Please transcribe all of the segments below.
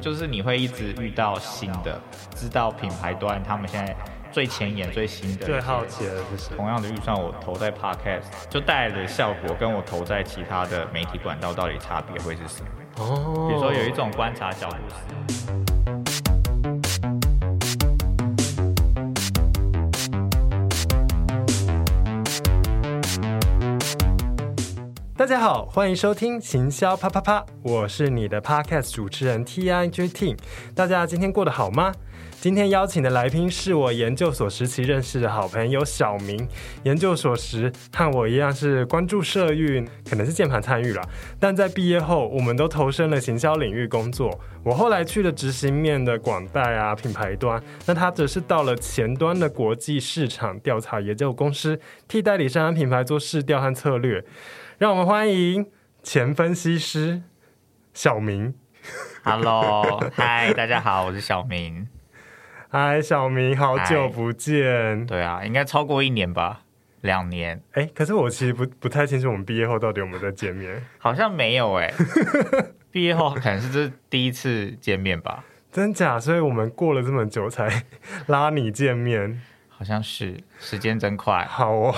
就是你会一直遇到新的，知道品牌端他们现在最前沿、最新的。最好奇的是，同样的预算，我投在 Podcast 就带来的效果，跟我投在其他的媒体管道到底差别会是什么？哦，比如说有一种观察角度是。大家好，欢迎收听行销啪啪啪，我是你的 Podcast 主持人 Tijt。大家今天过得好吗？今天邀请的来宾是我研究所时期认识的好朋友小明。研究所时和我一样是关注社运，可能是键盘参与了，但在毕业后，我们都投身了行销领域工作。我后来去了执行面的广代啊品牌端，那他则是到了前端的国际市场调查研究公司，替代理商品牌做市调和策略。让我们欢迎前分析师小明。Hello，嗨，大家好，我是小明。嗨，小明，好久不见。对啊，应该超过一年吧，两年。哎，可是我其实不不太清楚我们毕业后到底有没有再见面。好像没有哎，毕业后可能是这第一次见面吧？真假？所以我们过了这么久才 拉你见面。好像是，时间真快。好哦，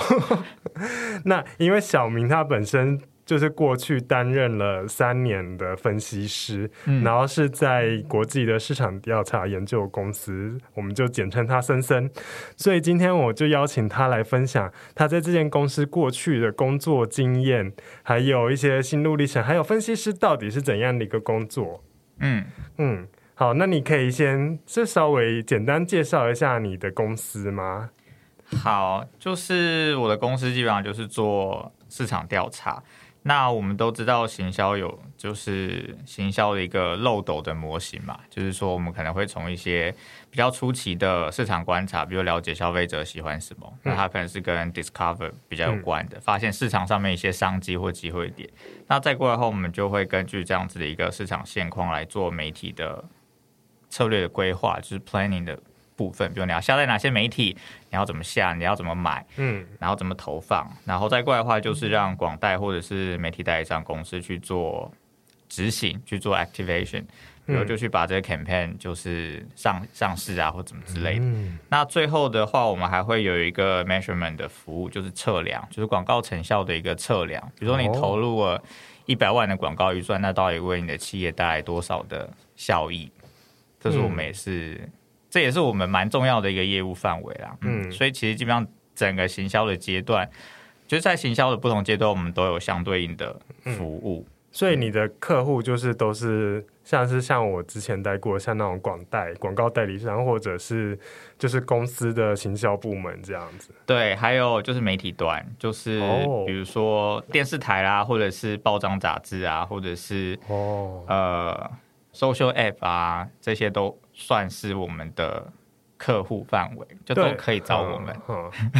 那因为小明他本身就是过去担任了三年的分析师，嗯，然后是在国际的市场调查研究公司，我们就简称他森森。所以今天我就邀请他来分享他在这间公司过去的工作经验，还有一些心路历程，还有分析师到底是怎样的一个工作。嗯嗯。好，那你可以先就稍微简单介绍一下你的公司吗？好，就是我的公司基本上就是做市场调查。那我们都知道行销有就是行销的一个漏斗的模型嘛，就是说我们可能会从一些比较初期的市场观察，比如了解消费者喜欢什么，那它可能是跟 discover 比较有关的，发现市场上面一些商机或机会点。那再过来后，我们就会根据这样子的一个市场现况来做媒体的。策略的规划就是 planning 的部分，比如你要下载哪些媒体，你要怎么下，你要怎么买，嗯，然后怎么投放，然后再过来的话，就是让广代或者是媒体代理商公司去做执行，去做 activation，然后就去把这个 campaign 就是上上市啊，或怎么之类的。嗯、那最后的话，我们还会有一个 measurement 的服务，就是测量，就是广告成效的一个测量。比如说你投入了一百万的广告预算，那到底为你的企业带来多少的效益？这是我们也是，嗯、这也是我们蛮重要的一个业务范围啦。嗯，所以其实基本上整个行销的阶段，就是在行销的不同阶段，我们都有相对应的服务。嗯、所以你的客户就是都是像是像我之前待过像那种广代广告代理商，或者是就是公司的行销部门这样子。对，还有就是媒体端，就是比如说电视台啦，或者是报章杂志啊，或者是哦呃。Social App 啊，这些都算是我们的客户范围，就都可以找我们。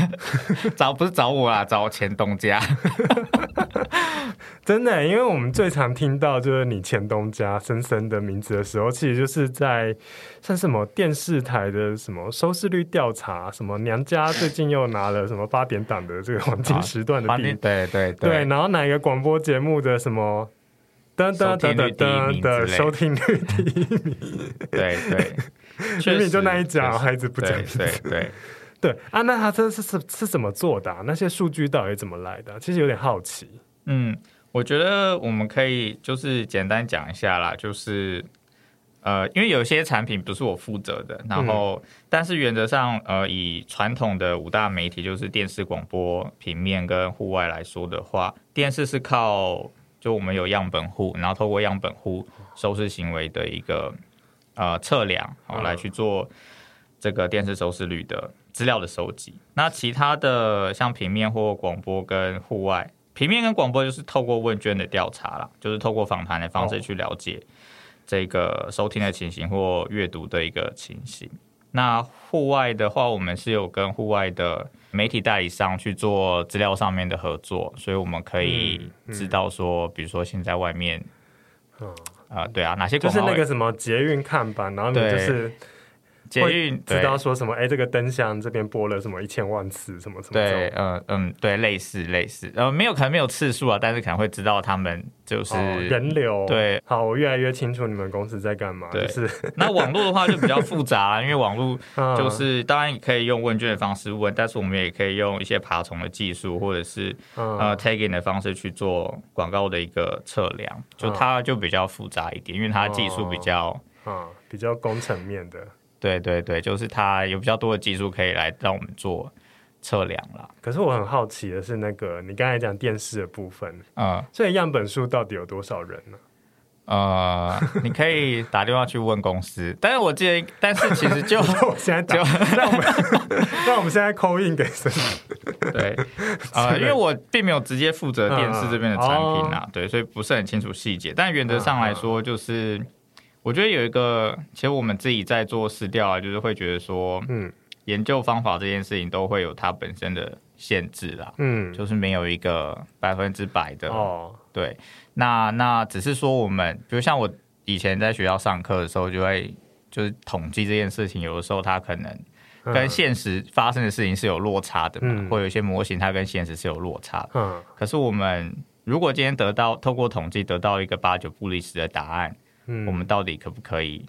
找不是找我啊，找前东家。真的，因为我们最常听到就是你前东家森森的名字的时候，其实就是在像什么电视台的什么收视率调查，什么娘家最近又拿了什么八点档的这个黄金时段的对对，对，然后哪一个广播节目的什么。噔噔噔噔噔的 收听率第一名，对对，明明就那一讲，孩子不讲，对对对 对啊，那他这是是是怎么做的？那些数据到底怎么来的？其实有点好奇。嗯，我觉得我们可以就是简单讲一下啦，就是呃，因为有些产品不是我负责的，然后但是原则上呃，以传统的五大媒体，就是电视、广播、平面跟户外来说的话，电视是靠。就我们有样本户，然后透过样本户收视行为的一个呃测量，然后来去做这个电视收视率的资料的收集。那其他的像平面或广播跟户外，平面跟广播就是透过问卷的调查啦，就是透过访谈的方式去了解这个收听的情形或阅读的一个情形。那户外的话，我们是有跟户外的媒体代理商去做资料上面的合作，所以我们可以知道说，比如说现在外面，啊、呃，对啊，哪些就是那个什么捷运看板，然后你就是捷运知道说什么？哎，这个灯箱这边播了什么一千万次，什么什么？对，嗯嗯，对，类似类似，呃，没有可能没有次数啊，但是可能会知道他们就是、哦、人流。对，好，我越来越清楚你们公司在干嘛。对，就是 那网络的话就比较复杂、啊，因为网络 就是当然可以用问卷的方式问，但是我们也可以用一些爬虫的技术，或者是呃 tagging 的方式去做广告的一个测量，就它就比较复杂一点，因为它技术比较啊比较工程面的。对对对，就是它有比较多的技术可以来让我们做测量了。可是我很好奇的是，那个你刚才讲电视的部分，嗯，所以样本数到底有多少人呢？呃，你可以打电话去问公司，但是我记得，但是其实就 我现在就那我们那我们现在 call in 给谁？对，呃，因为我并没有直接负责电视这边的产品啊，对，所以不是很清楚细节。但原则上来说，就是。我觉得有一个，其实我们自己在做市调啊，就是会觉得说，嗯，研究方法这件事情都会有它本身的限制啦，嗯，就是没有一个百分之百的哦，对，那那只是说我们，比如像我以前在学校上课的时候，就会就是统计这件事情，有的时候它可能跟现实发生的事情是有落差的嘛，嗯，或有一些模型它跟现实是有落差的，嗯，可是我们如果今天得到透过统计得到一个八九不离十的答案。嗯，我们到底可不可以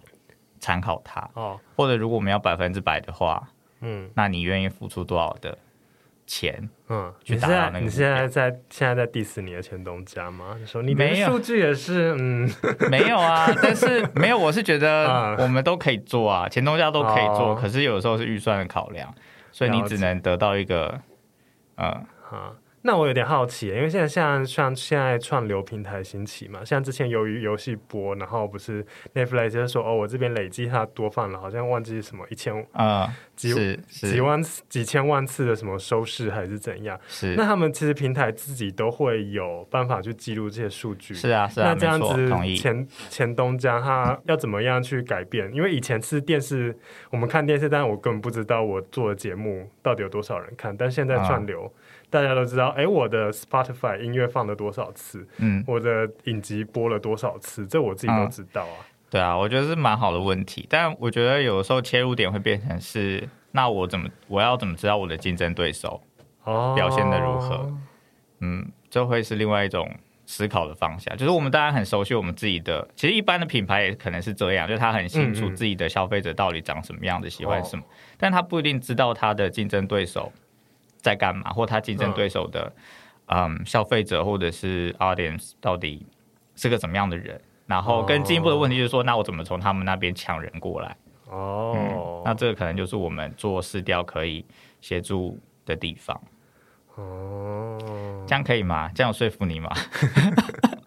参考它？哦，或者如果我们要百分之百的话，嗯，那你愿意付出多少的钱？嗯，去达到那个？你现在在现在在 diss 你的前东家吗？你说你没有数据也是，嗯，没有啊，但是没有，我是觉得 我们都可以做啊，前东家都可以做，可是有时候是预算的考量，所以你只能得到一个，嗯，好。那我有点好奇，因为现在像像现在串流平台兴起嘛，像之前由于游戏播，然后不是 Netflix 就说哦，我这边累计它多放了，好像忘记什么一千啊、呃、几几万几千万次的什么收视还是怎样？是那他们其实平台自己都会有办法去记录这些数据。是啊，是啊，那这样子前前东家他要怎么样去改变？因为以前是电视，我们看电视，但我根本不知道我做的节目到底有多少人看，但现在串流。嗯大家都知道，哎，我的 Spotify 音乐放了多少次？嗯，我的影集播了多少次？这我自己都知道啊。嗯、对啊，我觉得是蛮好的问题。但我觉得有的时候切入点会变成是，那我怎么我要怎么知道我的竞争对手表现的如何？哦、嗯，这会是另外一种思考的方向。就是我们大家很熟悉我们自己的，其实一般的品牌也可能是这样，就是他很清楚自己的消费者到底长什么样子，喜欢什么，哦、但他不一定知道他的竞争对手。在干嘛？或他竞争对手的，嗯，嗯，消费者或者是 audience 到底是个怎么样的人？然后更进一步的问题就是说，哦、那我怎么从他们那边抢人过来？哦、嗯，那这个可能就是我们做试调可以协助的地方。哦，这样可以吗？这样有说服你吗？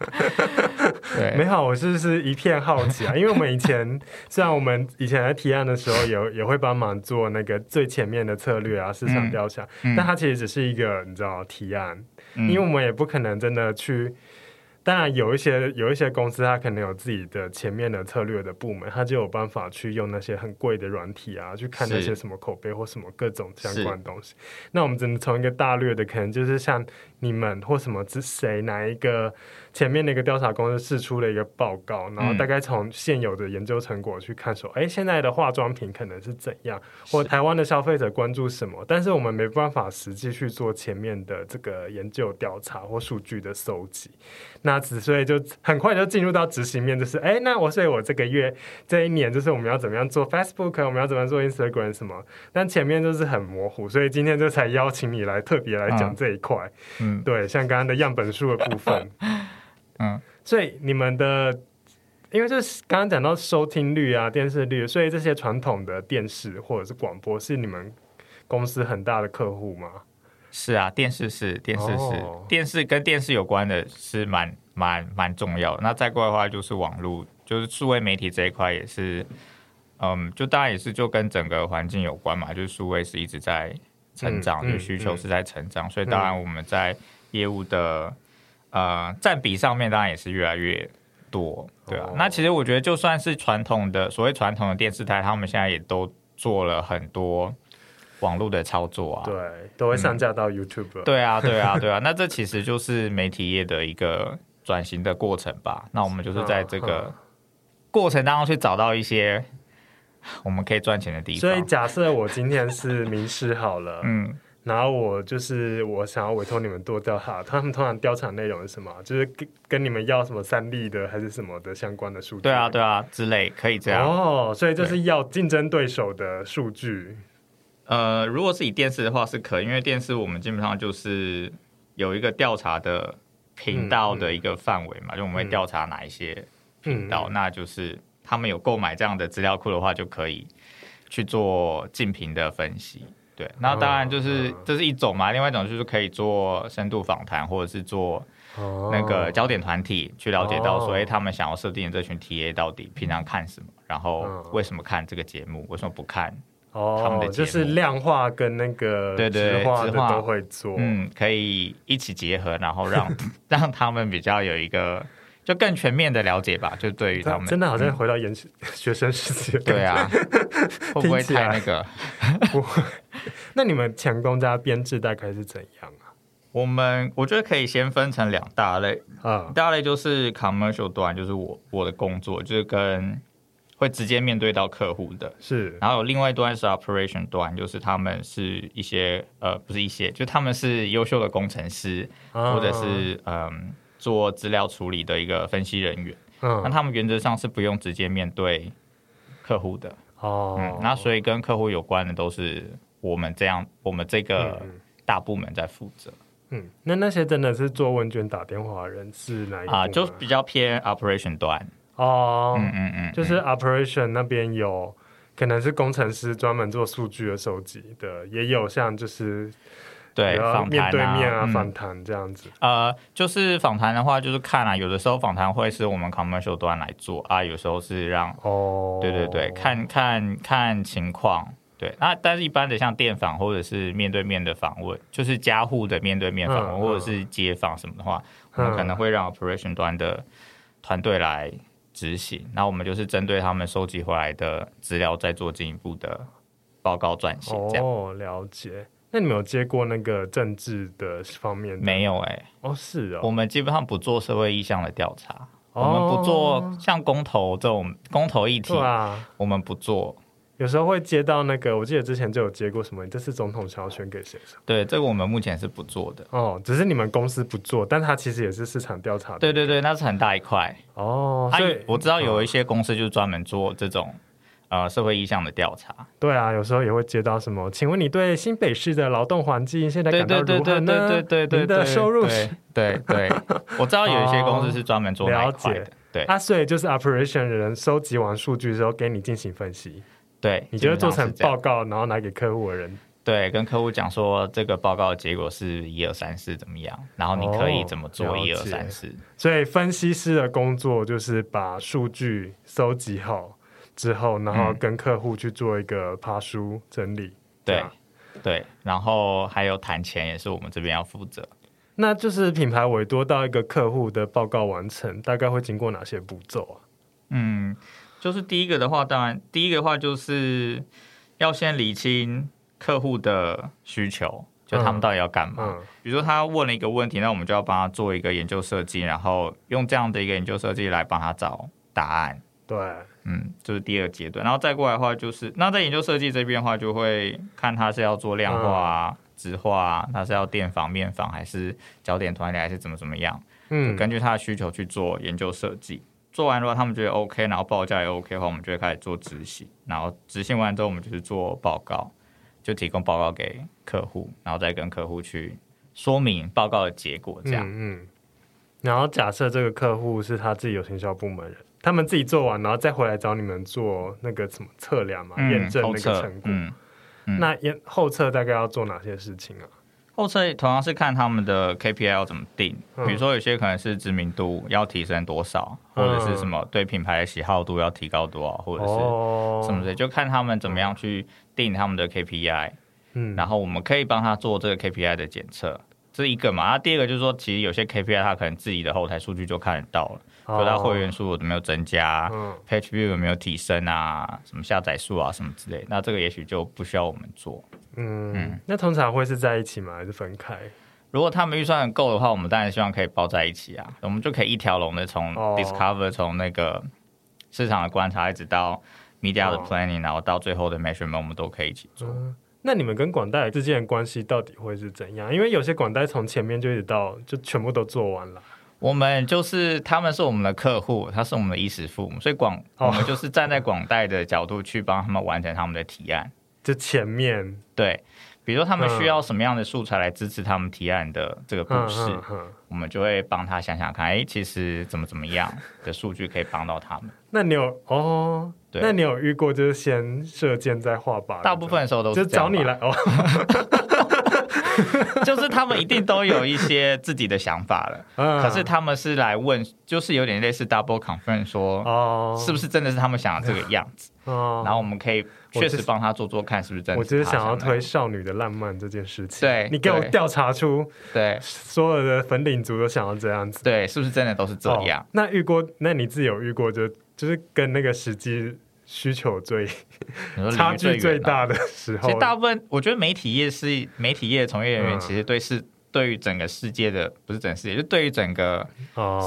对，没好，我是是一片好奇啊，因为我们以前虽然我们以前在提案的时候有也会帮忙做那个最前面的策略啊，市场调查，嗯嗯、但它其实只是一个你知道提案，嗯、因为我们也不可能真的去。当然有一些有一些公司，它可能有自己的前面的策略的部门，它就有办法去用那些很贵的软体啊，去看那些什么口碑或什么各种相关的东西。那我们只能从一个大略的，可能就是像你们或什么，是谁哪一个前面那个调查公司试出了一个报告，然后大概从现有的研究成果去看，说，哎、嗯，现在的化妆品可能是怎样，或台湾的消费者关注什么，但是我们没办法实际去做前面的这个研究调查或数据的搜集。那所以就很快就进入到执行面，就是哎，那我所以我这个月这一年就是我们要怎么样做 Facebook，我们要怎么样做 Instagram 什么，但前面就是很模糊，所以今天就才邀请你来特别来讲这一块。嗯，对，像刚刚的样本数的部分，嗯，所以你们的，因为就是刚刚讲到收听率啊、电视率，所以这些传统的电视或者是广播是你们公司很大的客户吗？是啊，电视是电视是、哦、电视跟电视有关的是蛮蛮蛮重要。那再过来的话就是网络，就是数位媒体这一块也是，嗯，就当然也是就跟整个环境有关嘛。就是数位是一直在成长，嗯、就需求是在成长，嗯、所以当然我们在业务的、嗯、呃占比上面当然也是越来越多，对啊。哦、那其实我觉得就算是传统的所谓传统的电视台，他们现在也都做了很多。网络的操作啊，对，都会上架到 YouTube。嗯。对啊，对啊，对啊。那这其实就是媒体业的一个转型的过程吧。那我们就是在这个过程当中去找到一些 我们可以赚钱的地方。所以假设我今天是名师好了，嗯，然后我就是我想要委托你们做调查，他们通常调查内容是什么？就是跟跟你们要什么三例的还是什么的相关的数据？对啊，对啊，之类可以这样。哦，所以就是要竞争对手的数据。呃，如果是以电视的话是可以，因为电视我们基本上就是有一个调查的频道的一个范围嘛，嗯嗯、就我们会调查哪一些频道，嗯、那就是。他们有购买这样的资料库的话，就可以去做竞评的分析。对，那当然就是这是一种嘛，另外一种就是可以做深度访谈，或者是做那个焦点团体，去了解到所以他们想要设定的这群 TA 到底平常看什么，然后为什么看这个节目，为什么不看他们的？就是量化跟那个对对质化的都会做，嗯，可以一起结合，然后让 让他们比较有一个。就更全面的了解吧，就对于他们，真的好像回到研学生时期。对啊，会不会太那个？不会。那你们强工家编制大概是怎样啊？我们我觉得可以先分成两大类啊，大类就是 commercial 端，就是我我的工作就是跟会直接面对到客户的，是。然后有另外一端是 operation 端，就是他们是一些呃，不是一些，就他们是优秀的工程师，或者是嗯。做资料处理的一个分析人员，嗯，那他们原则上是不用直接面对客户的。哦，嗯，那所以跟客户有关的都是我们这样，我们这个大部门在负责，嗯，那那些真的是做问卷打电话人是哪一啊？就比较偏 operation 端。哦，嗯嗯嗯，就是 operation 那边有可能是工程师专门做数据的收集的，也有像就是。对，访谈啊，面对面啊，访谈这样子。呃，就是访谈的话，就是看啊，有的时候访谈会是我们 commercial 端来做啊，有时候是让哦，对对对，看看看情况。对，那但是一般的像电访或者是面对面的访问，就是家户的面对面访问，嗯、或者是街访什么的话，嗯、我们可能会让 operation 端的团队来执行。那、嗯、我们就是针对他们收集回来的资料，再做进一步的报告撰写。这样哦，了解。那你们有接过那个政治的方面的？没有哎、欸，哦是哦，我们基本上不做社会意向的调查，哦、我们不做像公投这种公投议题啊，我们不做。有时候会接到那个，我记得之前就有接过什么，这次总统想要选给谁？对，这个我们目前是不做的。哦，只是你们公司不做，但它其实也是市场调查的。对对对，那是很大一块哦。所以我知道有一些公司就是专门做这种。呃，社会意向的调查，对啊，有时候也会接到什么？请问你对新北市的劳动环境现在感到如何呢？对对对，你的收入是？对对，我知道有一些公司是专门做 那一块的。对，啊，所以就是 operation 的人收集完数据之后，给你进行分析。对，你就会做成报告，然后拿给客户的人。对，跟客户讲说这个报告的结果是一二三四怎么样，然后你可以怎么做一二三四。所以分析师的工作就是把数据收集好。之后，然后跟客户去做一个爬书整理，对对，然后还有谈钱也是我们这边要负责。那就是品牌委托到一个客户的报告完成，大概会经过哪些步骤啊？嗯，就是第一个的话，当然第一个的话就是要先理清客户的需求，就他们到底要干嘛。嗯嗯、比如说他问了一个问题，那我们就要帮他做一个研究设计，然后用这样的一个研究设计来帮他找答案。对。嗯，这、就是第二阶段，然后再过来的话，就是那在研究设计这边的话，就会看他是要做量化啊、质、嗯、化啊，他是要电访、面访，还是焦点团体，还是怎么怎么样？嗯，根据他的需求去做研究设计。做完的话，他们觉得 OK，然后报价也 OK 的话，我们就会开始做执行。然后执行完之后，我们就是做报告，就提供报告给客户，然后再跟客户去说明报告的结果，这样。嗯，嗯。然后假设这个客户是他自己有行销部门人。他们自己做完，然后再回来找你们做那个什么测量嘛，嗯、验证那个成果。嗯嗯、那验后测大概要做哪些事情啊？后测同样是看他们的 KPI 要怎么定，嗯、比如说有些可能是知名度要提升多少，嗯、或者是什么对品牌的喜好度要提高多少，或者是什么的，就看他们怎么样去定他们的 KPI。嗯，然后我们可以帮他做这个 KPI 的检测，这是一个嘛。那第二个就是说，其实有些 KPI 它可能自己的后台数据就看得到了。说它会员数有没有增加，嗯，Page View 有没有提升啊，什么下载数啊，什么之类，那这个也许就不需要我们做。嗯，嗯，那通常会是在一起吗？还是分开？如果他们预算很够的话，我们当然希望可以包在一起啊，我们就可以一条龙的从 Discover 从那个市场的观察一直到 media 的 planning，、哦、然后到最后的 measurement，我们都可以一起做。嗯、那你们跟广代之间的关系到底会是怎样？因为有些广代从前面就一直到就全部都做完了。我们就是他们是我们的客户，他是我们的衣食父母，所以广、哦、我们就是站在广代的角度去帮他们完成他们的提案。就前面对。比如说，他们需要什么样的素材来支持他们提案的这个故事，嗯、我们就会帮他想想看，哎，其实怎么怎么样的数据可以帮到他们。那你有哦？对，那你有遇过就是先射箭再画靶？大部分的时候都是就找你来哦。就是他们一定都有一些自己的想法了，嗯、可是他们是来问，就是有点类似 double confirm 说，哦，是不是真的是他们想的这个样子？哦，然后我们可以确实帮他做做看，是不是真的？我只是想要推少女的浪漫这件事情。对，你给我调查出，对，所有的粉领族都想要这样子，对，是不是真的都是这样？哦、那遇过，那你自己有遇过就，就就是跟那个实际。需求最差距最大的时候，其实大部分我觉得媒体业是媒体业从业人员，其实对是对于整个世界的不是整个世界，就对于整个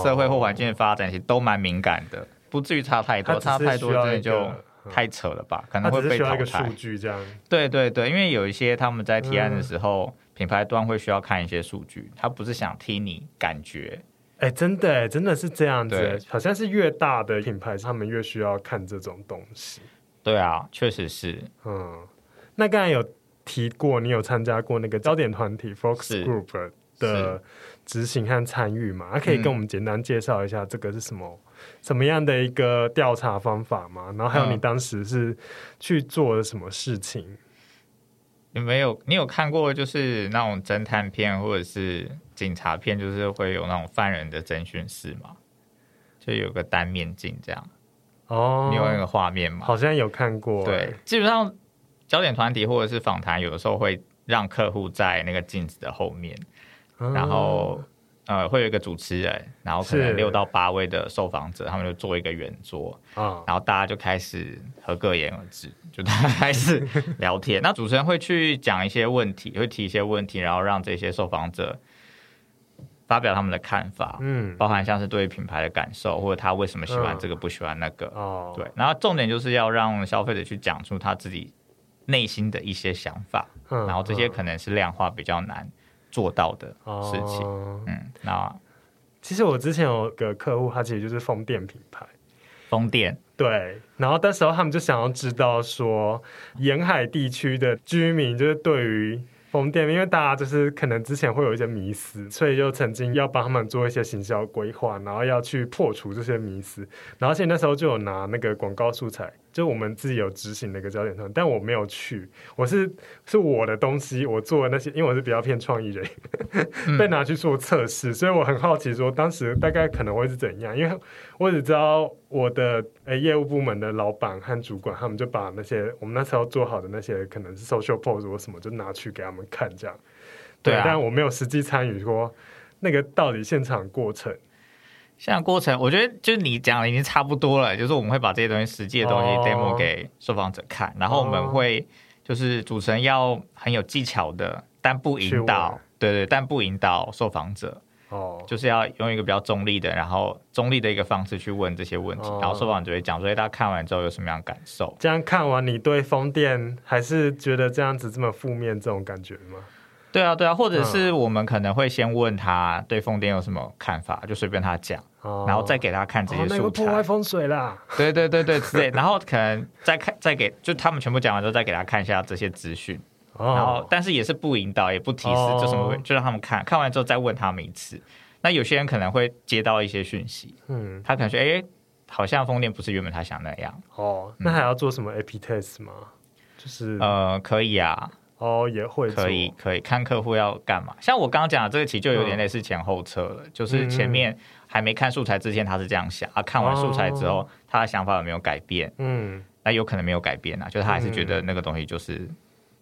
社会或环境的发展，其实都蛮敏感的，不至于差太多，差太多真的就太扯了吧？可能会被淘汰。数据这样，对对对，因为有一些他们在提案的时候，品牌端会需要看一些数据，他不是想听你感觉。哎、欸，真的，哎，真的是这样子，好像是越大的品牌，他们越需要看这种东西。对啊，确实是。嗯，那刚才有提过，你有参加过那个焦点团体 Focus Group 的执行和参与吗？啊、可以跟我们简单介绍一下这个是什么、嗯、什么样的一个调查方法吗？然后还有你当时是去做了什么事情？你没有？你有看过就是那种侦探片或者是？警察片就是会有那种犯人的侦讯室嘛，就有个单面镜这样。哦，你有那个画面吗？好像有看过。对，基本上焦点团体或者是访谈，有的时候会让客户在那个镜子的后面，嗯、然后呃会有一个主持人，然后可能六到八位的受访者，他们就做一个圆桌，嗯、然后大家就开始合个言而至，就大家开始 聊天。那主持人会去讲一些问题，会提一些问题，然后让这些受访者。发表他们的看法，嗯，包含像是对于品牌的感受，或者他为什么喜欢这个、嗯、不喜欢那个，哦，对，然后重点就是要让消费者去讲出他自己内心的一些想法，嗯，然后这些可能是量化比较难做到的事情，哦、嗯，那其实我之前有个客户，他其实就是风电品牌，风电，对，然后那时候他们就想要知道说，沿海地区的居民就是对于。风电，因为大家就是可能之前会有一些迷思，所以就曾经要帮他们做一些行销规划，然后要去破除这些迷思。然后现在那时候就有拿那个广告素材，就我们自己有执行的一个焦点团，但我没有去，我是是我的东西，我做的那些，因为我是比较偏创意人，被拿去做测试，所以我很好奇说当时大概可能会是怎样，因为我只知道我的呃、欸、业务部门的老板和主管，他们就把那些我们那时候做好的那些可能是 social post 或什么，就拿去给他们看这样。对，但我没有实际参与过那个到底现场过程。现场过程，我觉得就是你讲的已经差不多了，就是我们会把这些东西实际的东西 demo 给受访者看，哦、然后我们会就是主持人要很有技巧的，但不引导，对对，但不引导受访者，哦，就是要用一个比较中立的，然后中立的一个方式去问这些问题，哦、然后受访者会讲，所以大家看完之后有什么样的感受？这样看完，你对风电还是觉得这样子这么负面这种感觉吗？对啊，对啊，或者是我们可能会先问他对风电有什么看法，就随便他讲，哦、然后再给他看这些素材。哦、那个、破坏风水啦。对对对对，之类。然后可能再看，再给，就他们全部讲完之后，再给他看一下这些资讯。哦、然后，但是也是不引导，也不提示，哦、就什么，就让他们看看完之后再问他们一次。那有些人可能会接到一些讯息，嗯，他可能说，哎，好像风电不是原本他想那样。哦，那还要做什么 AP test 吗？就是呃，可以啊。哦，也会可以可以看客户要干嘛。像我刚刚讲的这个，其实就有点类似前后车了。嗯、就是前面还没看素材之前，他是这样想啊，看完素材之后，哦、他的想法有没有改变？嗯，那有可能没有改变啊，就是他还是觉得那个东西就是、嗯、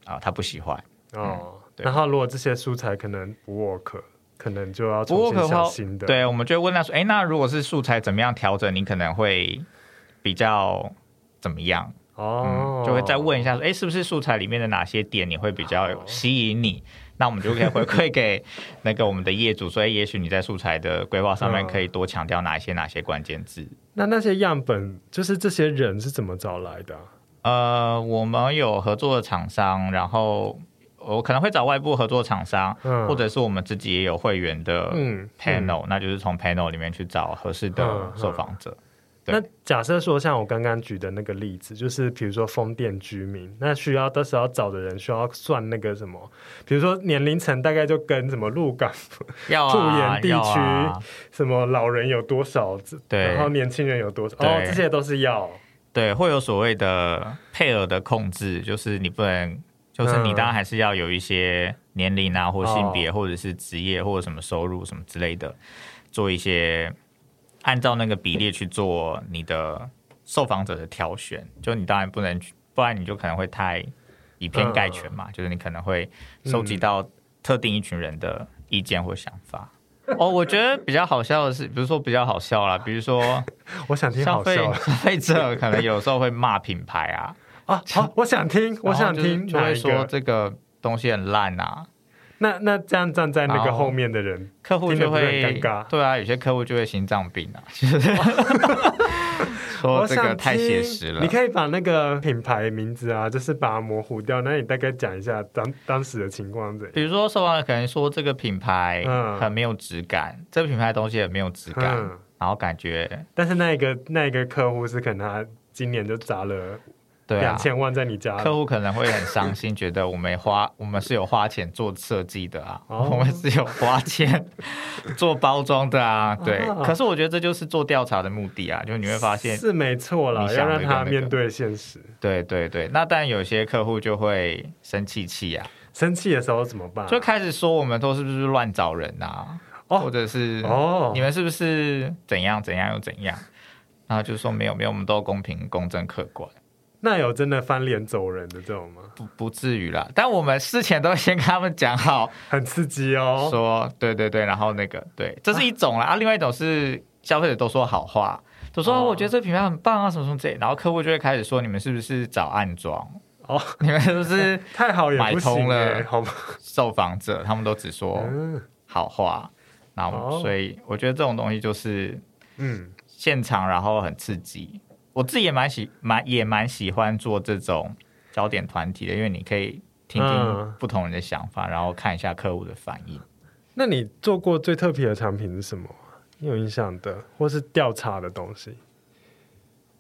啊，他不喜欢。哦。然后如果这些素材可能不 work，可能就要重新想新的。对，我们就问他说：“哎，那如果是素材怎么样调整？你可能会比较怎么样？”哦、嗯，就会再问一下说，哎，是不是素材里面的哪些点你会比较吸引你？哦、那我们就可以回馈给那个我们的业主，所以也许你在素材的规划上面可以多强调哪一些哪些关键字。那那些样本，就是这些人是怎么找来的？呃，我们有合作的厂商，然后我可能会找外部合作厂商，嗯、或者是我们自己也有会员的 panel，、嗯嗯、那就是从 panel 里面去找合适的受访者。那假设说，像我刚刚举的那个例子，就是比如说风电居民，那需要到时候找的人需要算那个什么，比如说年龄层大概就跟什么鹿港、要 兔园地区、啊、什么老人有多少，对，然后年轻人有多少，哦，这些都是要，对，会有所谓的配额的控制，就是你不能，就是你当然还是要有一些年龄啊，或性别，或者是职业，或者什么收入什么之类的，做一些。按照那个比例去做你的受访者的挑选，就你当然不能，不然你就可能会太以偏概全嘛。嗯、就是你可能会收集到特定一群人的意见或想法。嗯、哦，我觉得比较好笑的是，比如说比较好笑啦，比如说，我想听。消费者可能有时候会骂品牌啊啊，好，我想听，我想听，就会说这个东西很烂啊。那那这样站在那个后面的人，客户就会尴尬。对啊，有些客户就会心脏病啊。说这个太写实了。你可以把那个品牌名字啊，就是把它模糊掉。那你大概讲一下当当时的情况怎样？比如说，受访者可能说这个品牌很没有质感，嗯、这个品牌的东西很没有质感，嗯、然后感觉。但是那一个那一个客户是可能他今年就砸了。对啊，两千万在你家，客户可能会很伤心，觉得我们花 我们是有花钱做设计的啊，哦、我们是有花钱做包装的啊，对。啊、可是我觉得这就是做调查的目的啊，就你会发现是没错啦，要让他面对现实。对对对，那但有些客户就会生气气啊，生气的时候怎么办？就开始说我们都是不是乱找人啊，哦、或者是哦，你们是不是怎样怎样又怎样？然后就说没有没有，我们都公平公正客观。那有真的翻脸走人的这种吗？不，不至于啦。但我们事前都先跟他们讲好，很刺激哦。说对对对，然后那个对，这是一种啦。啊，另外一种是消费者都说好话，都说我觉得这品牌很棒啊，什么什么之类。然后客户就会开始说，你们是不是找暗装？哦，你们是不是 太好也买通了？好受访者他们都只说好话。然后所以我觉得这种东西就是嗯，现场然后很刺激。我自己也蛮喜蛮也蛮喜欢做这种焦点团体的，因为你可以听听不同人的想法，嗯、然后看一下客户的反应。那你做过最特别的产品是什么？你有印象的，或是调查的东西？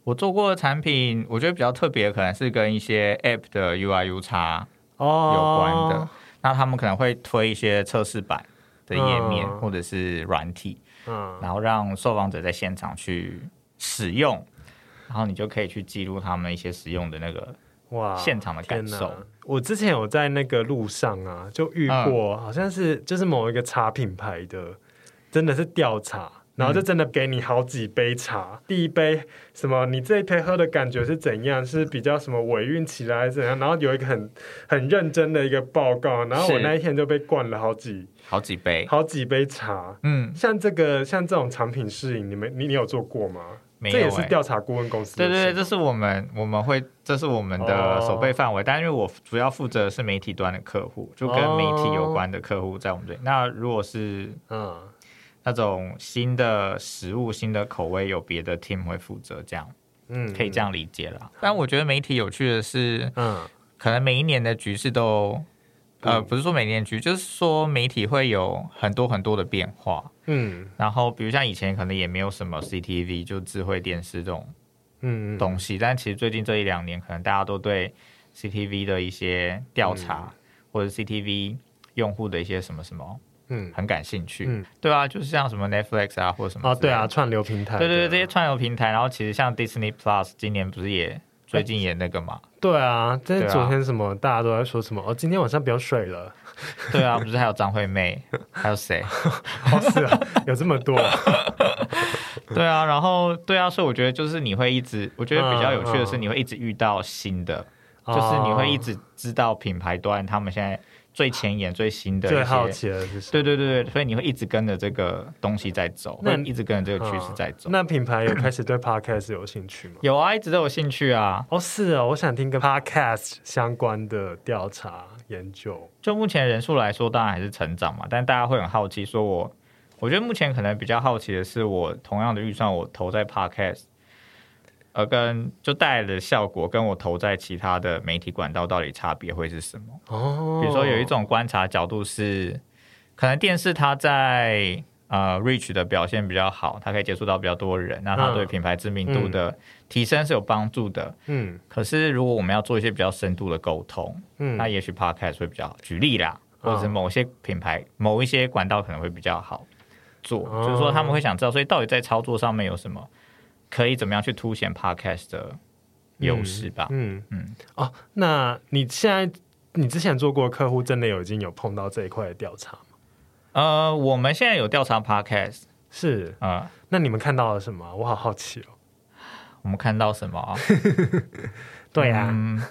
我做过的产品，我觉得比较特别的，可能是跟一些 App 的 UI UX 有关的。哦、那他们可能会推一些测试版的页面，嗯、或者是软体，嗯，然后让受访者在现场去使用。然后你就可以去记录他们一些使用的那个哇现场的感受。我之前有在那个路上啊，就遇过，好像是就是某一个茶品牌的，真的是调查，然后就真的给你好几杯茶，第一杯什么，你这一杯喝的感觉是怎样？是比较什么尾韵起来怎样？然后有一个很很认真的一个报告，然后我那一天就被灌了好几好几杯好几杯茶。嗯，像这个像这种产品试饮，你们你你有做过吗？没有欸、这也是调查顾问公司。对对对，这是我们我们会，这是我们的守备范围。哦、但因为我主要负责的是媒体端的客户，就跟媒体有关的客户在我们这里。哦、那如果是嗯那种新的食物、新的口味，有别的 team 会负责这样，嗯，可以这样理解了。但我觉得媒体有趣的是，嗯，可能每一年的局势都。呃，不是说每年局，就是说媒体会有很多很多的变化，嗯，然后比如像以前可能也没有什么 CTV 就智慧电视这种，嗯东西，嗯、但其实最近这一两年，可能大家都对 CTV 的一些调查，嗯、或者 CTV 用户的一些什么什么，嗯，很感兴趣，嗯，对啊，就是像什么 Netflix 啊，或者什么，哦，对啊，串流平台，对对对，这些串流平台，然后其实像 Disney Plus 今年不是也。最近演那个嘛？对啊，这是昨天什么？啊、大家都在说什么？哦，今天晚上不要睡了。对啊，不是还有张惠妹，还有谁？哦，是啊，有这么多。对啊，然后对啊，所以我觉得就是你会一直，我觉得比较有趣的是，你会一直遇到新的，就是你会一直知道品牌端他们现在最前沿、最新的、最好奇的是什么？对对对对，所以你会一直跟着这个东西在走，那一直跟着这个趋势在走。那品牌有开始对 Podcast 有兴趣吗？有啊，一直都有兴趣啊。哦，是啊，我想听跟 Podcast 相关的调查研究。就目前人数来说，当然还是成长嘛，但大家会很好奇，说我，我觉得目前可能比较好奇的是，我同样的预算，我投在 Podcast。而跟就带来的效果，跟我投在其他的媒体管道到底差别会是什么？哦，比如说有一种观察角度是，可能电视它在呃 reach 的表现比较好，它可以接触到比较多人，那它对品牌知名度的提升是有帮助的。嗯，可是如果我们要做一些比较深度的沟通，嗯，那也许 podcast 会比较好。举例啦，或者是某些品牌、某一些管道可能会比较好做，就是说他们会想知道，所以到底在操作上面有什么？可以怎么样去凸显 Podcast 的优势吧？嗯嗯，嗯哦，那你现在你之前做过客户，真的有已经有碰到这一块的调查吗？呃，我们现在有调查 Podcast，是啊，呃、那你们看到了什么？我好好奇哦。我们看到什么？对呀、啊。嗯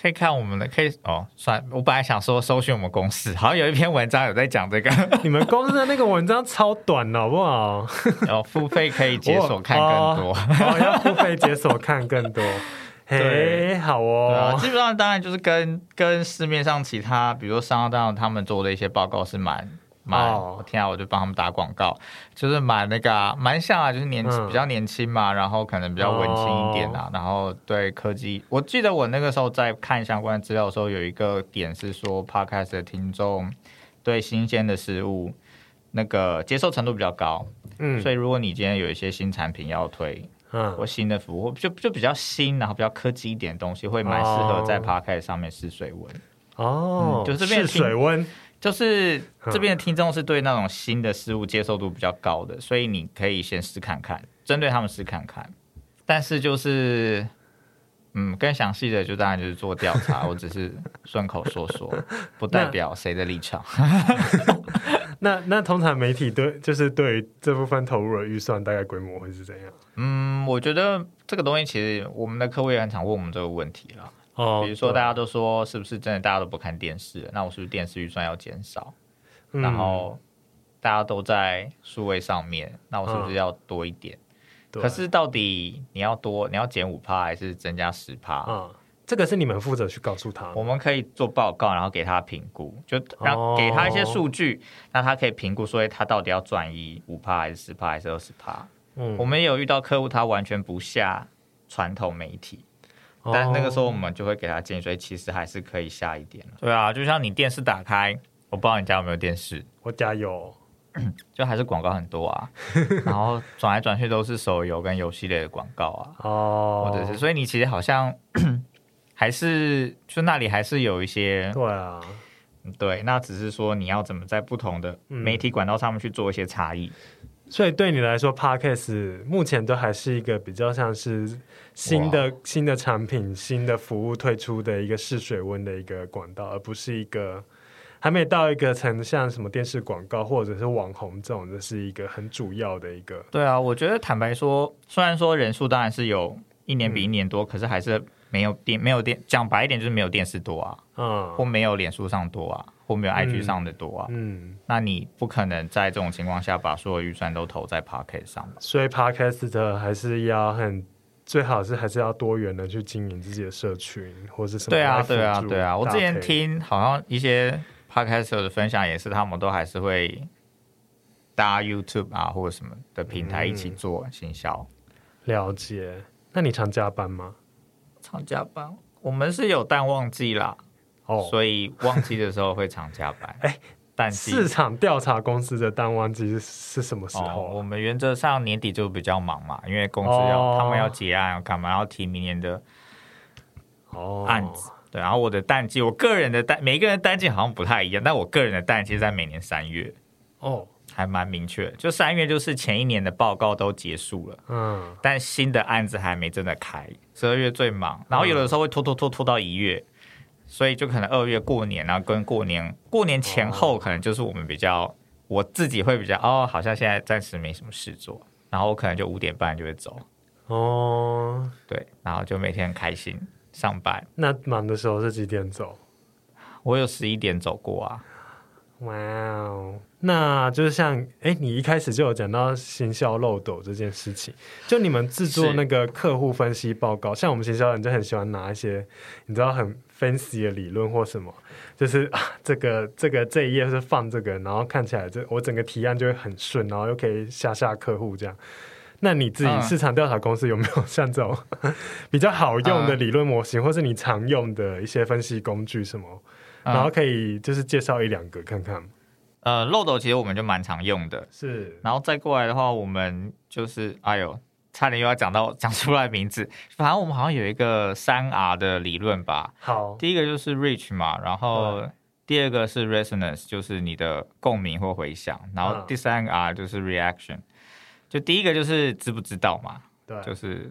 可以看我们的，可以哦。算，我本来想说搜寻我们公司，好像有一篇文章有在讲这个。你们公司的那个文章超短的，好不好？要 付费可以解锁看更多，哦哦、要付费解锁看更多。嘿，好哦。啊，基本上当然就是跟跟市面上其他，比如说商家他们做的一些报告是蛮。蛮，我天啊我就帮他们打广告，就是蛮那个蛮像啊，就是年轻比较年轻嘛，然后可能比较文青一点啊，然后对科技，我记得我那个时候在看相关资料的时候，有一个点是说，Podcast 的听众对新鲜的事物那个接受程度比较高，嗯，所以如果你今天有一些新产品要推，嗯，或新的服务，就就比较新，然后比较科技一点的东西，会蛮适合在 Podcast 上面试水温，哦，就是试水温。就是这边的听众是对那种新的事物接受度比较高的，所以你可以先试看看，针对他们试看看。但是就是，嗯，更详细的就当然就是做调查，我只是顺口说说，不代表谁的立场。那 那，那通常媒体对就是对于这部分投入的预算大概规模会是怎样？嗯，我觉得这个东西其实我们的客户也很常问我们这个问题了。哦，比如说大家都说是不是真的大家都不看电视？那我是不是电视预算要减少？嗯、然后大家都在数位上面，那我是不是要多一点？嗯、可是到底你要多，你要减五趴还是增加十趴？嗯，这个是你们负责去告诉他。我们可以做报告，然后给他评估，就让给他一些数据，那、哦、他可以评估说他到底要转移五趴还是十趴还是二十趴？嗯，我们也有遇到客户，他完全不下传统媒体。但那个时候我们就会给他建议，所以其实还是可以下一点。对啊，就像你电视打开，我不知道你家有没有电视，我家有，就还是广告很多啊。然后转来转去都是手游跟游戏类的广告啊。哦，或者是，所以你其实好像 还是就那里还是有一些。对啊，对，那只是说你要怎么在不同的媒体管道上面去做一些差异。所以对你来说，Podcast 目前都还是一个比较像是新的新的产品、新的服务推出的一个试水温的一个管道，而不是一个还没到一个层像什么电视广告或者是网红这种，这是一个很主要的一个。对啊，我觉得坦白说，虽然说人数当然是有一年比一年多，嗯、可是还是没有电没有电，讲白一点就是没有电视多啊，嗯，或没有脸书上多啊。或没有 IG 上的多啊，嗯，嗯，那你不可能在这种情况下把所有预算都投在 Podcast 上。所以 Podcast 的还是要很最好是还是要多元的去经营自己的社群或是什么。对啊，对啊，对啊。我之前听好像一些 Podcast 的分享也是，他们都还是会搭 YouTube 啊或者什么的平台一起做行销。嗯，了解。那你常加班吗？常加班，我们是有淡旺季啦。哦，所以旺季的时候会常加班。哎，淡季市场调查公司的淡旺季是是什么时候？哦，我们原则上年底就比较忙嘛，因为公司要、哦、他们要结案要干嘛，要提明年的哦案子。哦、对，然后我的淡季，我个人的淡，每一个人的淡季好像不太一样，但我个人的淡季在每年三月。哦，还蛮明确，就三月就是前一年的报告都结束了，嗯，但新的案子还没真的开，十二月最忙，然后有的时候会拖拖拖拖到一月。所以就可能二月过年，然后跟过年过年前后，可能就是我们比较，哦、我自己会比较哦，好像现在暂时没什么事做，然后我可能就五点半就会走。哦，对，然后就每天很开心上班。那忙的时候是几点走？我有十一点走过啊。哇哦，那就是像哎，你一开始就有讲到行销漏斗这件事情，就你们制作那个客户分析报告，像我们行销人就很喜欢拿一些你知道很 fancy 的理论或什么，就是啊 这个这个这一页是放这个，然后看起来这我整个提案就会很顺，然后又可以吓吓客户这样。那你自己市场调查公司有没有像这种 比较好用的理论模型，或是你常用的一些分析工具什么？然后可以就是介绍一两个看看。呃，漏斗其实我们就蛮常用的，是。然后再过来的话，我们就是哎呦，差点又要讲到讲出来名字。反正我们好像有一个三 R 的理论吧。好，第一个就是 Reach 嘛，然后第二个是 Resonance，就是你的共鸣或回响。然后第三个 R 就是 Reaction。就第一个就是知不知道嘛？对，就是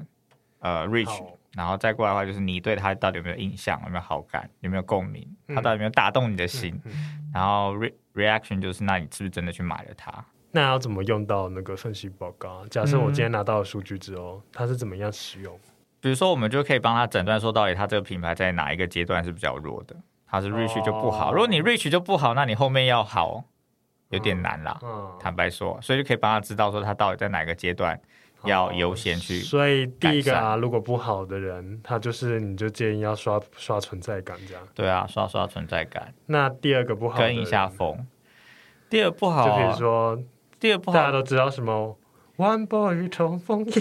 呃 Reach。然后再过来的话，就是你对他到底有没有印象，有没有好感，有没有共鸣，他到底有没有打动你的心？嗯嗯嗯、然后 re reaction 就是，那你是不是真的去买了它？那要怎么用到那个分析报告？假设我今天拿到了数据之后，它、嗯、是怎么样使用？比如说，我们就可以帮他诊断说，到底他这个品牌在哪一个阶段是比较弱的？他是 reach 就不好。哦、如果你 reach 就不好，那你后面要好有点难啦。嗯嗯、坦白说，所以就可以帮他知道说，他到底在哪个阶段。要优先去，所以第一个啊，如果不好的人，他就是你就建议要刷刷存在感这样。对啊，刷刷存在感。那第二个不好跟一下风。第二不好，啊，就比如说，第二不好，大家都知道什么？One boy 冲锋衣，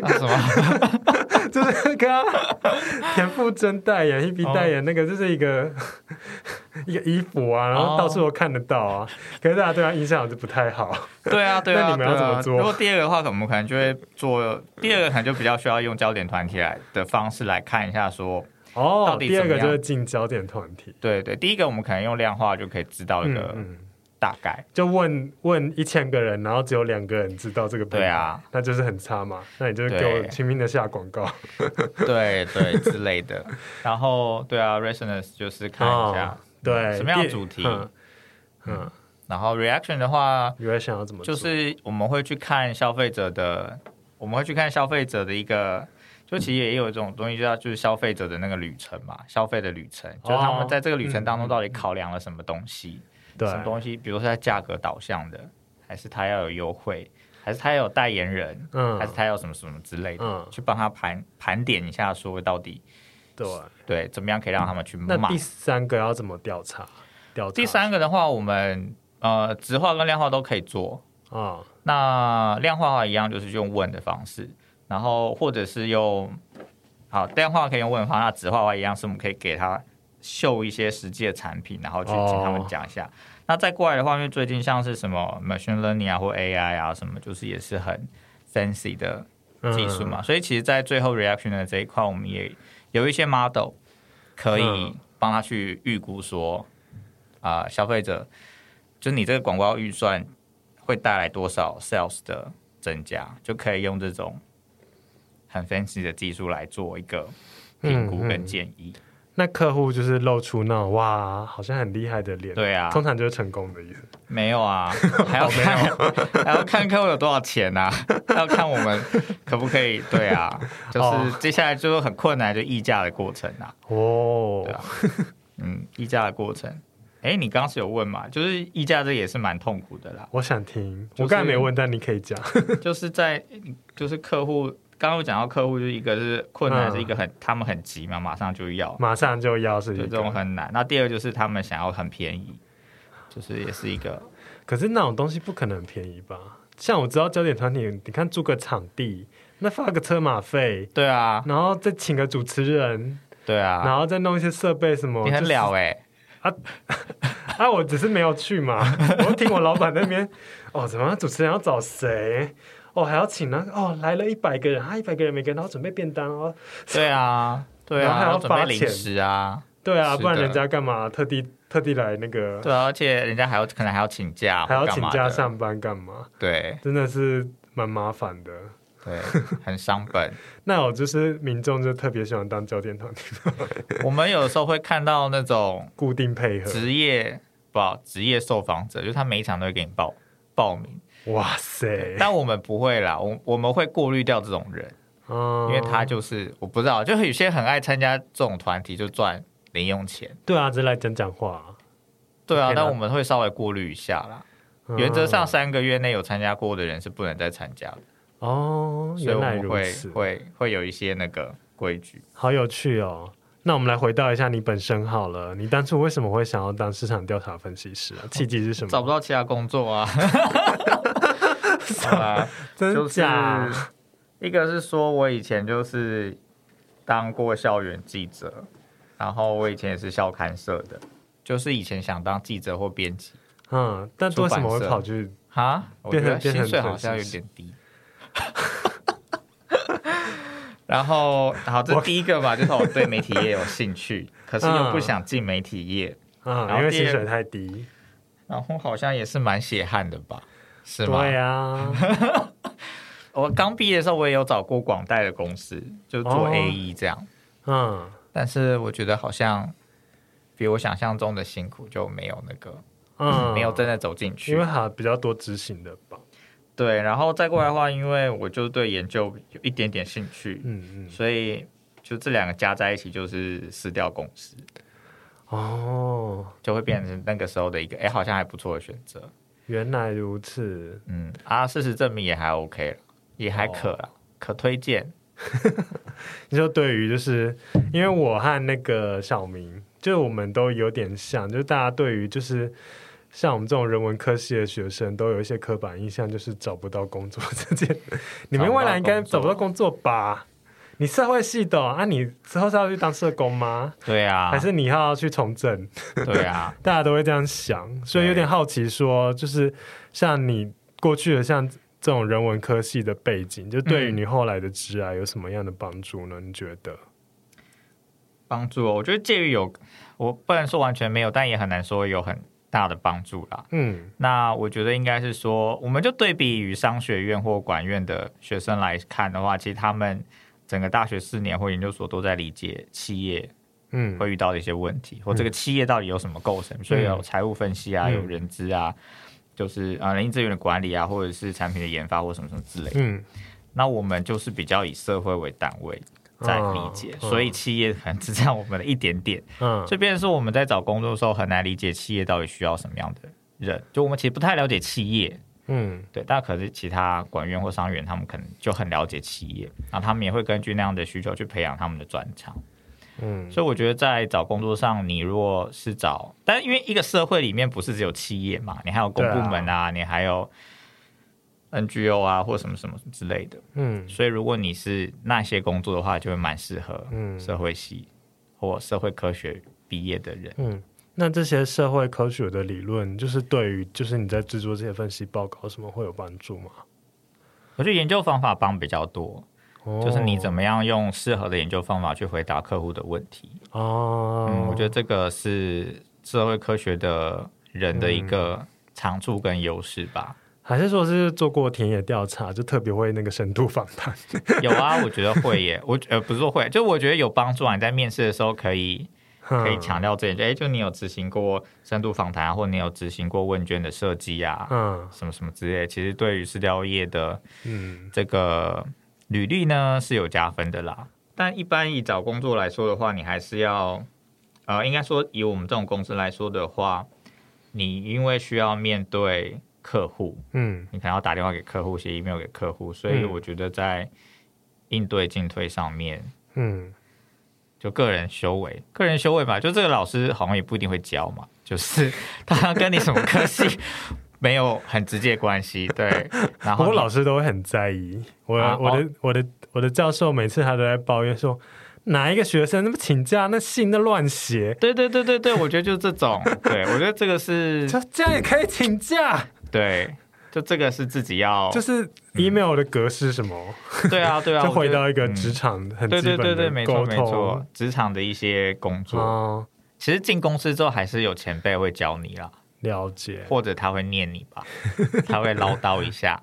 那什么？就是那个田馥甄代言、Hebe 代言那个，就是一个一个衣服啊，然后到处都看得到啊。可是大家对他印象就不太好。对啊，对啊。那你们要怎么做？如果第二个的话，我们可能就会做第二个，可能就比较需要用焦点团体来的方式来看一下，说哦，到底第二个就是进焦点团体。对对，第一个我们可能用量化就可以知道一个。大概就问问一千个人，然后只有两个人知道这个品牌，对啊，那就是很差嘛。那你就给我拼命的下广告，对对 之类的。然后对啊，resonance 就是看一下，对什么样的主题，嗯，然后 reaction 的话，reaction 要怎么？就是我们会去看消费者的，我们会去看消费者的一个，就其实也有一种东西叫就是消费者的那个旅程嘛，消费的旅程，就是他们在这个旅程当中到底考量了什么东西。什么东西？比如说，它价格导向的，还是它要有优惠，还是它要有代言人，嗯，还是它要什么什么之类的，嗯，去帮他盘盘点一下，说到底，对对，怎么样可以让他们去买？那第三个要怎么调查？调查？第三个的话，我们呃，直化跟量化都可以做啊。那量化的话一样，就是用问的方式，然后或者是用好量化可以用问的方式，那直化的话一样，是我们可以给他。秀一些实际的产品，然后去请他们讲一下。Oh. 那再过来的话，因为最近像是什么 machine learning 啊，或 AI 啊，什么就是也是很 fancy 的技术嘛。嗯、所以其实，在最后 reaction 的这一块，我们也有一些 model 可以帮他去预估说，啊、嗯呃，消费者就你这个广告预算会带来多少 sales 的增加，就可以用这种很 fancy 的技术来做一个评估跟建议。那客户就是露出那种哇，好像很厉害的脸，对啊，通常就是成功的意思。没有啊，还要看，还要看客户有多少钱啊，还 要看我们可不可以，对啊，就是接下来就是很困难，就议价的过程啊。哦，对啊，嗯，议价的过程。哎，你刚刚是有问嘛？就是议价这也是蛮痛苦的啦。我想听，我刚才没问，但你可以讲。就是在，就是客户。刚刚有讲到客户，就是一个是困难，是一个很、嗯、他们很急嘛，马上就要，马上就要是一个这种很难。那第二就是他们想要很便宜，就是也是一个。可是那种东西不可能便宜吧？像我知道焦点团体，你看租个场地，那发个车马费，对啊，然后再请个主持人，对啊，然后再弄一些设备什么，你很了哎、啊啊！我只是没有去嘛，我听我老板那边哦，怎么主持人要找谁？哦，还要请呢？哦，来了一百个人，啊，一百个人每个人都要准备便当哦。对啊，对啊，还要发零食啊。对啊，不然人家干嘛特地特地来那个？对啊，而且人家还要可能还要请假，还要请假上班干嘛？对，真的是蛮麻烦的。对，很伤本。那我就是民众就特别喜欢当焦点团体。我们有时候会看到那种固定配合职业不职业受访者，就是他每一场都会给你报报名。哇塞！但我们不会啦，我我们会过滤掉这种人，嗯，因为他就是我不知道，就有些很爱参加这种团体就赚零用钱。对啊，只是来讲讲话。对啊，但我们会稍微过滤一下啦。原则上，三个月内有参加过的人是不能再参加的。哦，原来如此。会会会有一些那个规矩。好有趣哦。那我们来回到一下你本身好了，你当初为什么会想要当市场调查分析师啊？契机是什么？找不到其他工作啊。真假？就是、一个是说我以前就是当过校园记者，然后我以前也是校刊社的，就是以前想当记者或编辑。嗯，但为什么会跑去啊？我觉得薪水好像有点低。然后，好，这第一个吧，就是我对媒体业有兴趣，可是又不想进媒体业，嗯，因为薪水太低。然后好像也是蛮血汗的吧？是吗？对啊。我刚毕业的时候，我也有找过广代的公司，就做 AE 这样。嗯。但是我觉得好像比我想象中的辛苦，就没有那个，嗯，没有真的走进去，因为它比较多执行的吧。对，然后再过来的话，因为我就对研究有一点点兴趣，嗯嗯，所以就这两个加在一起就是私调公司，哦，就会变成那个时候的一个，哎，好像还不错的选择。原来如此，嗯啊，事实证明也还 OK 了，也还可了，哦、可推荐。你说对于就是因为我和那个小明，就我们都有点像，就是大家对于就是。像我们这种人文科系的学生，都有一些刻板印象，就是找不到工作这件。你们未来应该找不到工作吧？你社会系的啊，你之后是要去当社工吗？对啊，还是你要去从政？对啊，大家都会这样想，所以有点好奇，说就是像你过去的像这种人文科系的背景，就对于你后来的职涯有什么样的帮助呢？你觉得？帮助？哦我觉得介于有，我不能说完全没有，但也很难说有很。大的帮助啦，嗯，那我觉得应该是说，我们就对比于商学院或管院的学生来看的话，其实他们整个大学四年或研究所都在理解企业，嗯，会遇到的一些问题，嗯、或这个企业到底有什么构成，嗯、所以有财务分析啊，嗯、有人资啊，就是啊人力资源的管理啊，或者是产品的研发或什么什么之类的，嗯，那我们就是比较以社会为单位。在理解，嗯、所以企业可能只占我们的一点点。嗯，这边是我们在找工作的时候很难理解企业到底需要什么样的人，就我们其实不太了解企业。嗯，对，但可是其他管院或商院，他们可能就很了解企业，然后他们也会根据那样的需求去培养他们的专长。嗯，所以我觉得在找工作上，你如果是找，但因为一个社会里面不是只有企业嘛，你还有公部门啊，啊。你还有。NGO 啊，或什么什么之类的，嗯，所以如果你是那些工作的话，就会蛮适合，嗯，社会系或社会科学毕业的人，嗯，那这些社会科学的理论，就是对于就是你在制作这些分析报告什么会有帮助吗？我觉得研究方法帮比较多，哦，就是你怎么样用适合的研究方法去回答客户的问题，哦，嗯，我觉得这个是社会科学的人的一个长处跟优势吧。还是说是做过田野调查，就特别会那个深度访谈？有啊，我觉得会耶。我呃不是说会，就我觉得有帮助啊。你在面试的时候可以可以强调这一点，哎、嗯，就你有执行过深度访谈啊，或你有执行过问卷的设计啊，嗯，什么什么之类，其实对于市调业的嗯。这个履历呢是有加分的啦。但一般以找工作来说的话，你还是要呃，应该说以我们这种公司来说的话，你因为需要面对。客户，嗯，你可能要打电话给客户，写 email 给客户，所以我觉得在应对进退上面，嗯，就个人修为，个人修为嘛，就这个老师好像也不一定会教嘛，就是 他跟你什么科系 没有很直接关系，对。然后我老师都会很在意，我、啊、我的、哦、我的我的教授每次他都在抱怨说，哪一个学生那么请假，那信都乱写，对对对对对，我觉得就是这种，对我觉得这个是，就这样也可以请假。对，就这个是自己要，就是 email 的格式什么？嗯、对啊，对啊，就回到一个职场很基本的沟通，对对对对，没错没错，职场的一些工作。哦、其实进公司之后，还是有前辈会教你啦，了解，或者他会念你吧，他会唠叨一下，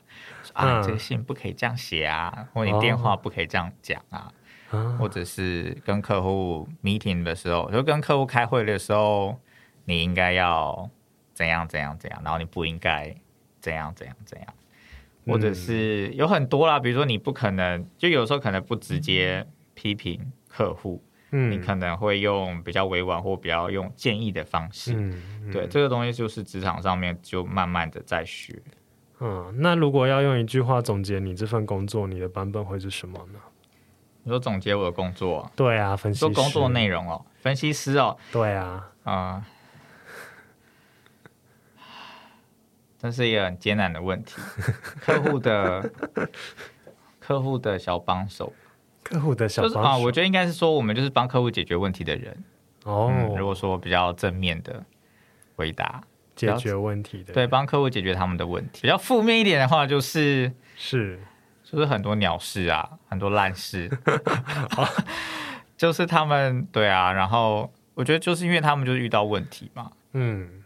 啊，这个信不可以这样写啊，或你电话不可以这样讲啊，哦、或者是跟客户 meeting 的时候，就跟客户开会的时候，你应该要。怎样怎样怎样，然后你不应该怎样怎样怎样，或者是有很多啦，比如说你不可能，就有时候可能不直接批评客户，嗯，你可能会用比较委婉或比较用建议的方式。嗯，嗯对，这个东西就是职场上面就慢慢的在学。嗯，那如果要用一句话总结你这份工作，你的版本会是什么呢？你说总结我的工作？对啊，分析师。说工作内容哦，分析师哦。对啊，啊、嗯，这是一个很艰难的问题。客户的 客户的小帮手，客户的小帮手、就是、啊，我觉得应该是说，我们就是帮客户解决问题的人。哦、嗯，如果说比较正面的回答。解决问题的，对，帮客户解决他们的问题。比较负面一点的话，就是是，就是很多鸟事啊，很多烂事，就是他们对啊。然后我觉得就是因为他们就是遇到问题嘛，嗯，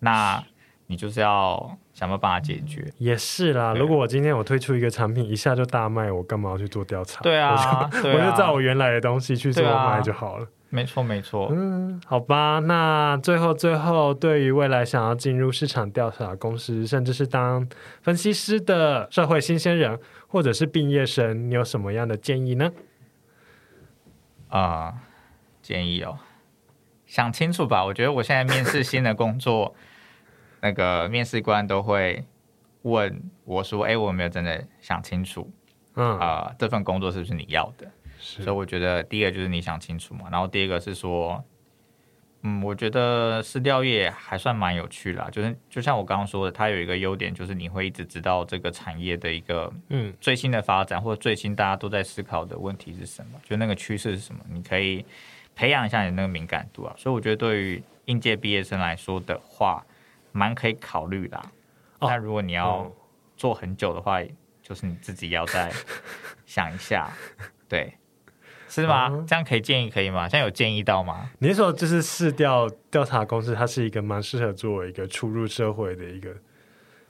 那你就是要想办法解决。也是啦，如果我今天我推出一个产品，一下就大卖，我干嘛要去做调查？对啊，我就，照我原来的东西去做卖就好了。没错，没错。嗯，好吧。那最后，最后，对于未来想要进入市场调查公司，甚至是当分析师的社会新鲜人，或者是毕业生，你有什么样的建议呢？啊、呃，建议哦，想清楚吧。我觉得我现在面试新的工作，那个面试官都会问我说：“哎，我有没有真的想清楚？嗯啊、呃，这份工作是不是你要的？”所以我觉得第一个就是你想清楚嘛，然后第二个是说，嗯，我觉得市调业还算蛮有趣啦，就是就像我刚刚说的，它有一个优点就是你会一直知道这个产业的一个嗯最新的发展，或者最新大家都在思考的问题是什么，就那个趋势是什么，你可以培养一下你那个敏感度啊。所以我觉得对于应届毕业生来说的话，蛮可以考虑的。但如果你要做很久的话，就是你自己要再 想一下，对。是吗？嗯、这样可以建议可以吗？现在有建议到吗？你是说就是试调调查公司，它是一个蛮适合作为一个初入社会的一个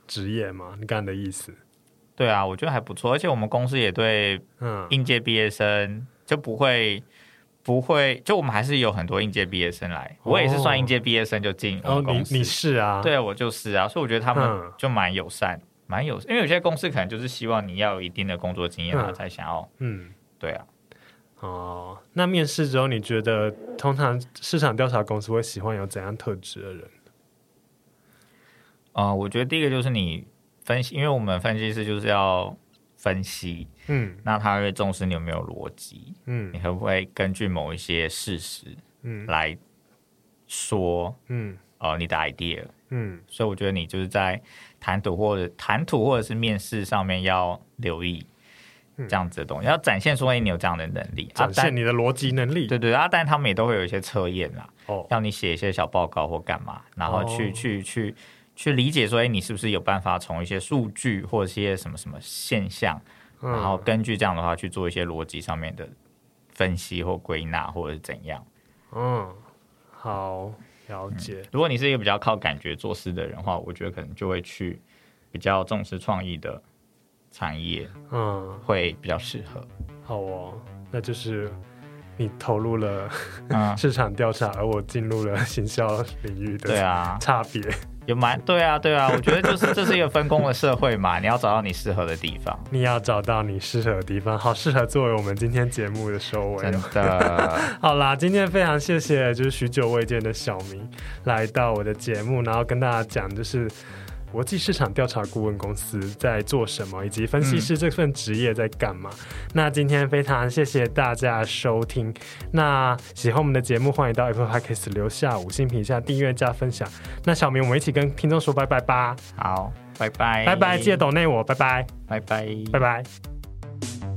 职业吗？你刚刚的意思？对啊，我觉得还不错，而且我们公司也对应届毕业生就不会、嗯、不会，就我们还是有很多应届毕业生来，哦、我也是算应届毕业生就进我们公司。哦、你你是啊？对，我就是啊，所以我觉得他们就蛮友善，蛮、嗯、友善，因为有些公司可能就是希望你要有一定的工作经验，他才想要，嗯，对啊。哦，那面试之后，你觉得通常市场调查公司会喜欢有怎样特质的人？啊、呃，我觉得第一个就是你分析，因为我们分析师就是要分析，嗯，那他会重视你有没有逻辑，嗯，你会不会根据某一些事实，嗯，来说，嗯，哦、呃，你的 idea，嗯，所以我觉得你就是在谈吐或者谈吐或者是面试上面要留意。这样子的东西，要展现说你有这样的能力，展现你的逻辑能力。对对啊，但他们也都会有一些测验啦，哦，要你写一些小报告或干嘛，然后去、哦、去去去理解说，哎，你是不是有办法从一些数据或者一些什么什么现象，嗯、然后根据这样的话去做一些逻辑上面的分析或归纳，或者是怎样？嗯，好，了解、嗯。如果你是一个比较靠感觉做事的人的话，我觉得可能就会去比较重视创意的。产业，嗯，会比较适合。好哦，那就是你投入了 市场调查，而我进入了行销领域的，对啊，差别有蛮对啊，对啊，我觉得就是这是一个分工的社会嘛，你要找到你适合的地方，你要找到你适合的地方，好适合作为我们今天节目的收尾。真的，好啦，今天非常谢谢，就是许久未见的小明来到我的节目，然后跟大家讲，就是。国际市场调查顾问公司在做什么，以及分析师这份职业在干嘛？嗯、那今天非常谢谢大家收听。那喜欢我们的节目，欢迎到 Apple Podcast 留下五星评价、订阅加分享。那小明，我们一起跟听众说拜拜吧。好，拜拜，拜拜，记得抖内我，拜拜，拜拜，拜拜。